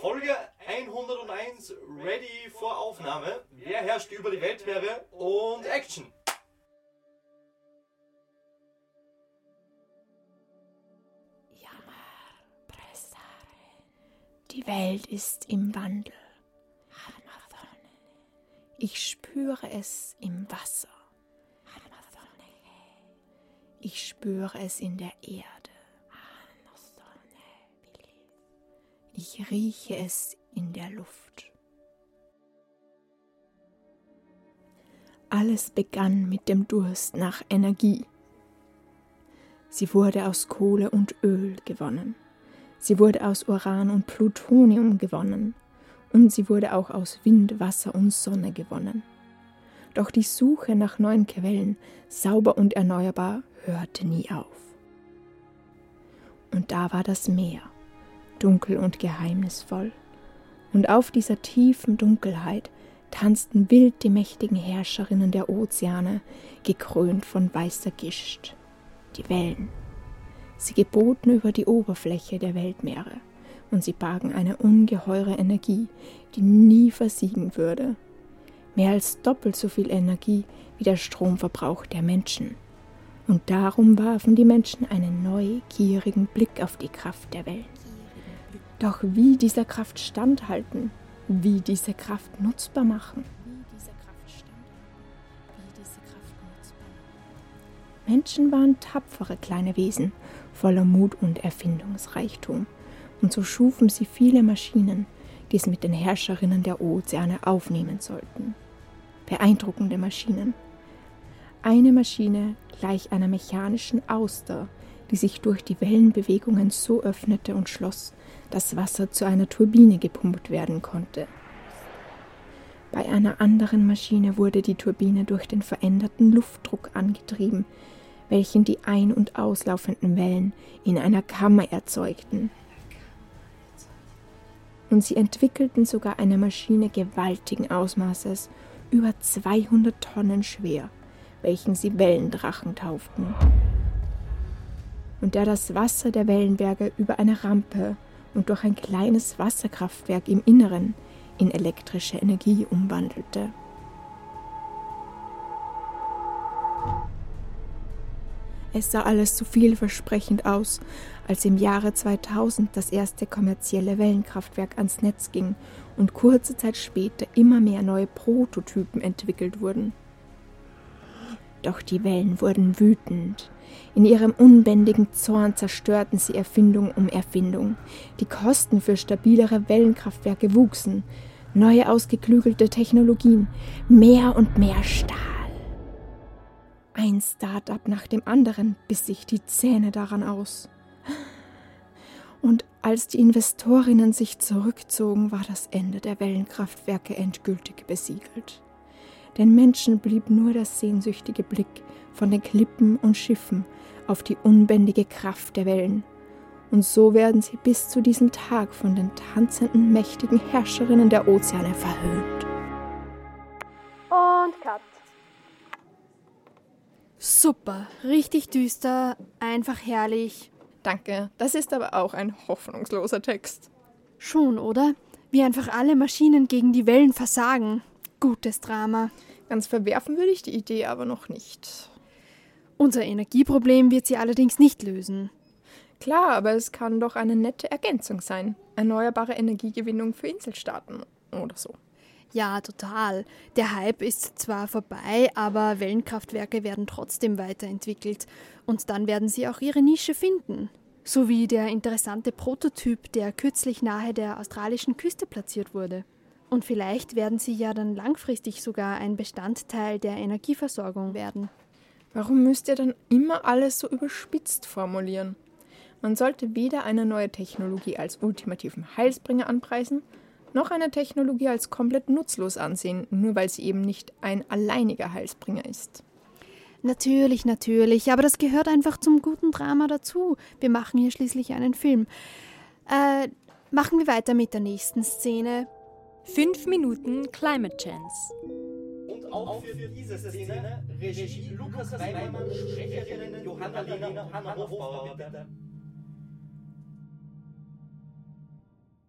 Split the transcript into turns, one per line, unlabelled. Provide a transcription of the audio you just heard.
Folge 101 ready vor Aufnahme. Wer herrscht über die Weltmeere und Action?
Die Welt ist im Wandel. Ich spüre es im Wasser. Ich spüre es in der Erde. Ich rieche es in der Luft. Alles begann mit dem Durst nach Energie. Sie wurde aus Kohle und Öl gewonnen. Sie wurde aus Uran und Plutonium gewonnen. Und sie wurde auch aus Wind, Wasser und Sonne gewonnen. Doch die Suche nach neuen Quellen, sauber und erneuerbar, hörte nie auf. Und da war das Meer, dunkel und geheimnisvoll. Und auf dieser tiefen Dunkelheit tanzten wild die mächtigen Herrscherinnen der Ozeane, gekrönt von weißer Gischt, die Wellen. Sie geboten über die Oberfläche der Weltmeere, und sie bargen eine ungeheure Energie, die nie versiegen würde. Mehr als doppelt so viel Energie wie der Stromverbrauch der Menschen. Und darum warfen die Menschen einen neugierigen Blick auf die Kraft der Welt. Doch wie dieser Kraft standhalten, wie diese Kraft nutzbar machen. Menschen waren tapfere kleine Wesen, voller Mut und Erfindungsreichtum, und so schufen sie viele Maschinen, die es mit den Herrscherinnen der Ozeane aufnehmen sollten. Beeindruckende Maschinen. Eine Maschine gleich einer mechanischen Auster, die sich durch die Wellenbewegungen so öffnete und schloss, dass Wasser zu einer Turbine gepumpt werden konnte. Bei einer anderen Maschine wurde die Turbine durch den veränderten Luftdruck angetrieben, welchen die ein- und auslaufenden Wellen in einer Kammer erzeugten. Und sie entwickelten sogar eine Maschine gewaltigen Ausmaßes, über 200 Tonnen schwer, welchen sie Wellendrachen tauften. Und der das Wasser der Wellenberge über eine Rampe und durch ein kleines Wasserkraftwerk im Inneren in elektrische Energie umwandelte. Es sah alles so vielversprechend aus, als im Jahre 2000 das erste kommerzielle Wellenkraftwerk ans Netz ging und kurze Zeit später immer mehr neue Prototypen entwickelt wurden. Doch die Wellen wurden wütend. In ihrem unbändigen Zorn zerstörten sie Erfindung um Erfindung. Die Kosten für stabilere Wellenkraftwerke wuchsen. Neue ausgeklügelte Technologien, mehr und mehr Stahl. Ein Start-up nach dem anderen biss sich die Zähne daran aus. Und als die Investorinnen sich zurückzogen, war das Ende der Wellenkraftwerke endgültig besiegelt. Den Menschen blieb nur der sehnsüchtige Blick von den Klippen und Schiffen auf die unbändige Kraft der Wellen. Und so werden sie bis zu diesem Tag von den tanzenden, mächtigen Herrscherinnen der Ozeane verhöhnt.
Und Cut.
Super, richtig düster, einfach herrlich.
Danke, das ist aber auch ein hoffnungsloser Text.
Schon, oder? Wie einfach alle Maschinen gegen die Wellen versagen. Gutes Drama.
Ganz verwerfen würde ich die Idee aber noch nicht.
Unser Energieproblem wird sie allerdings nicht lösen.
Klar, aber es kann doch eine nette Ergänzung sein. Erneuerbare Energiegewinnung für Inselstaaten oder so.
Ja, total. Der Hype ist zwar vorbei, aber Wellenkraftwerke werden trotzdem weiterentwickelt und dann werden sie auch ihre Nische finden. So wie der interessante Prototyp, der kürzlich nahe der australischen Küste platziert wurde. Und vielleicht werden sie ja dann langfristig sogar ein Bestandteil der Energieversorgung werden.
Warum müsst ihr dann immer alles so überspitzt formulieren? Man sollte weder eine neue Technologie als ultimativen Heilsbringer anpreisen, noch eine Technologie als komplett nutzlos ansehen, nur weil sie eben nicht ein alleiniger Heilsbringer ist.
Natürlich, natürlich, aber das gehört einfach zum guten Drama dazu. Wir machen hier schließlich einen Film. Äh, machen wir weiter mit der nächsten Szene.
Fünf Minuten Climate Chance.
Und auch für diese Szene Regie Lukas Weimann, Sprecherinnen Johanna Lehner und Hanna Hofbauer, bitte.